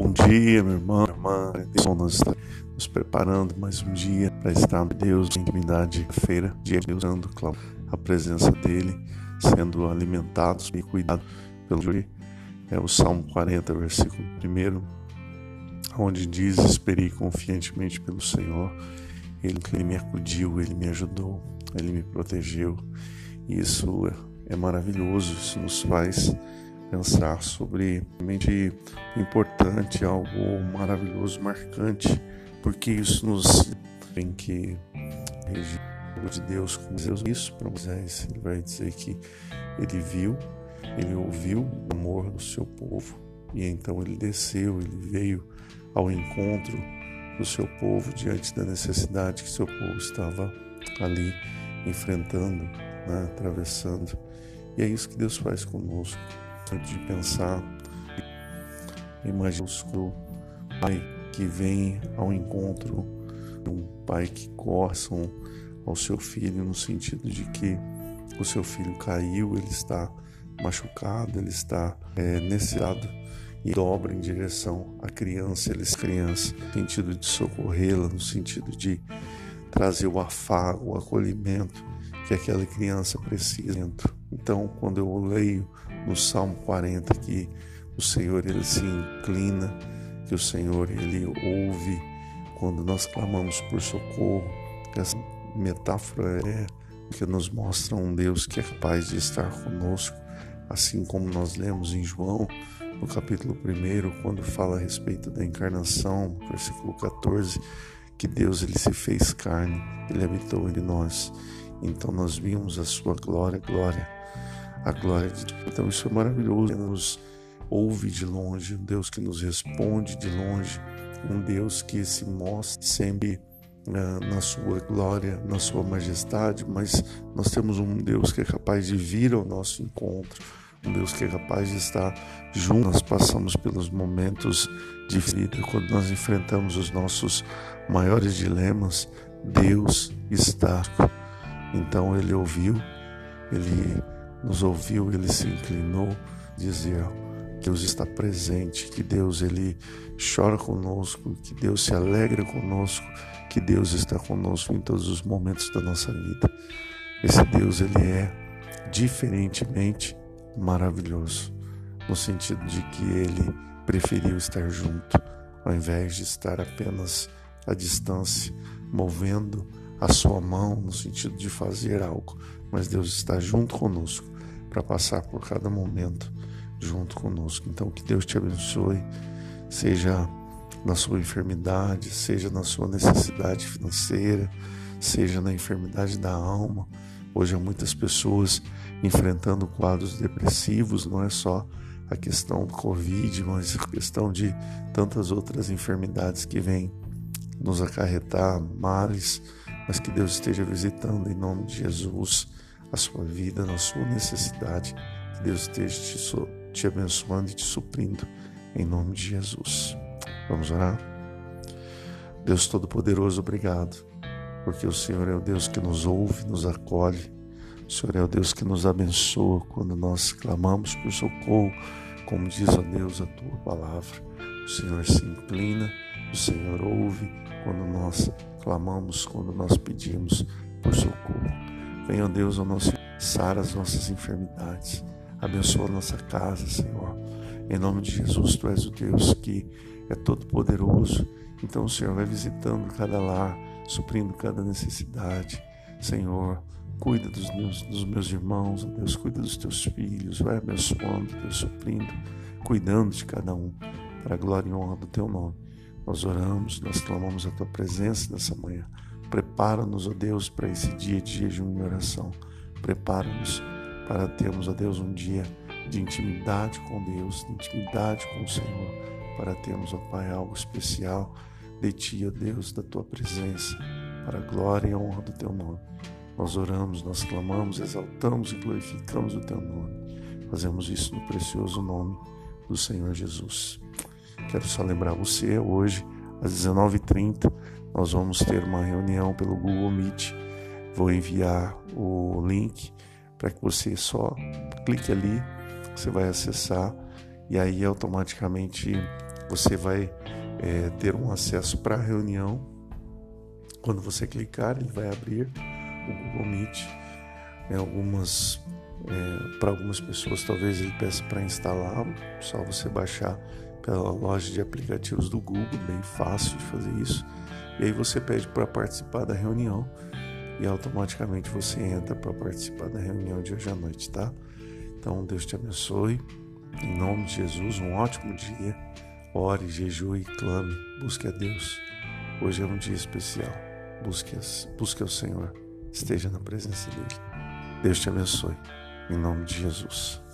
Bom dia, meu irmão, minha irmã. Nós estamos nos preparando mais um dia para estar Deus em intimidade, feira, dia de Deus, dando a presença dele, sendo alimentados e cuidados pelo dia. É o Salmo 40, versículo 1, onde diz: Esperei confiantemente pelo Senhor, ele, ele me acudiu, ele me ajudou, ele me protegeu. Isso é maravilhoso, isso nos faz pensar sobre mente importante, algo maravilhoso, marcante, porque isso nos tem que de Deus com Deus. Isso para Moisés ele vai dizer que ele viu ele ouviu o amor do seu povo e então ele desceu ele veio ao encontro do seu povo diante da necessidade que seu povo estava ali enfrentando né, atravessando. E é isso que Deus faz conosco de pensar. Imagina o pai que vem ao encontro um pai que corça ao seu filho no sentido de que o seu filho caiu, ele está machucado, ele está é, necessitado e dobra em direção à criança, ele é criança, no sentido de socorrê-la, no sentido de trazer o afago, o acolhimento que aquela criança precisa. Então, quando eu leio no Salmo 40 que o Senhor ele se inclina, que o Senhor ele ouve quando nós clamamos por socorro. Essa metáfora é que nos mostra um Deus que é capaz de estar conosco, assim como nós lemos em João, no capítulo 1, quando fala a respeito da encarnação, versículo 14, que Deus ele se fez carne, ele habitou entre nós. Então nós vimos a sua glória, glória a glória de Deus. Então isso é maravilhoso. Deus nos ouve de longe, um Deus que nos responde de longe, um Deus que se mostra sempre uh, na sua glória, na sua majestade, mas nós temos um Deus que é capaz de vir ao nosso encontro, um Deus que é capaz de estar junto. Nós passamos pelos momentos de vida, quando nós enfrentamos os nossos maiores dilemas, Deus está. Então ele ouviu, ele nos ouviu, ele se inclinou, que Deus está presente, que Deus ele chora conosco, que Deus se alegra conosco, que Deus está conosco em todos os momentos da nossa vida. Esse Deus ele é diferentemente maravilhoso, no sentido de que ele preferiu estar junto, ao invés de estar apenas à distância, movendo a sua mão no sentido de fazer algo, mas Deus está junto conosco para passar por cada momento junto conosco. Então, que Deus te abençoe, seja na sua enfermidade, seja na sua necessidade financeira, seja na enfermidade da alma. Hoje há muitas pessoas enfrentando quadros depressivos, não é só a questão do Covid, mas a questão de tantas outras enfermidades que vêm nos acarretar males mas que Deus esteja visitando em nome de Jesus a sua vida, na sua necessidade. Que Deus esteja te, te abençoando e te suprindo em nome de Jesus. Vamos orar? Deus Todo-Poderoso, obrigado, porque o Senhor é o Deus que nos ouve, nos acolhe. O Senhor é o Deus que nos abençoa quando nós clamamos por socorro, como diz, ó Deus, a tua palavra. O Senhor se inclina, o Senhor ouve quando nós clamamos, quando nós pedimos por socorro. Venha, Deus, ao nosso sara as nossas enfermidades. Abençoa a nossa casa, Senhor. Em nome de Jesus, Tu és o Deus que é todo poderoso. Então o Senhor vai visitando cada lar, suprindo cada necessidade. Senhor, cuida dos meus, dos meus irmãos, Deus, cuida dos teus filhos, vai abençoando, Deus, suprindo, cuidando de cada um, para a glória e honra do teu nome. Nós oramos, nós clamamos a tua presença nessa manhã. Prepara-nos, ó Deus, para esse dia de jejum e oração. Prepara-nos para termos, ó Deus, um dia de intimidade com Deus, de intimidade com o Senhor, para termos, ó Pai, algo especial de Ti, ó Deus, da Tua presença, para a glória e a honra do Teu nome. Nós oramos, nós clamamos, exaltamos e glorificamos o Teu nome. Fazemos isso no precioso nome do Senhor Jesus. Quero só lembrar você, hoje, às 19h30, nós vamos ter uma reunião pelo Google Meet. Vou enviar o link para que você só clique ali, você vai acessar e aí automaticamente você vai é, ter um acesso para a reunião. Quando você clicar, ele vai abrir o Google Meet. É, algumas é, para algumas pessoas, talvez ele peça para instalá-lo, só você baixar pela loja de aplicativos do Google, bem fácil de fazer isso. E aí você pede para participar da reunião e automaticamente você entra para participar da reunião de hoje à noite, tá? Então Deus te abençoe. Em nome de Jesus, um ótimo dia. Ore, jejue clame. Busque a Deus. Hoje é um dia especial. Busque, busque o Senhor. Esteja na presença dEle. Deus te abençoe. Em nome de Jesus.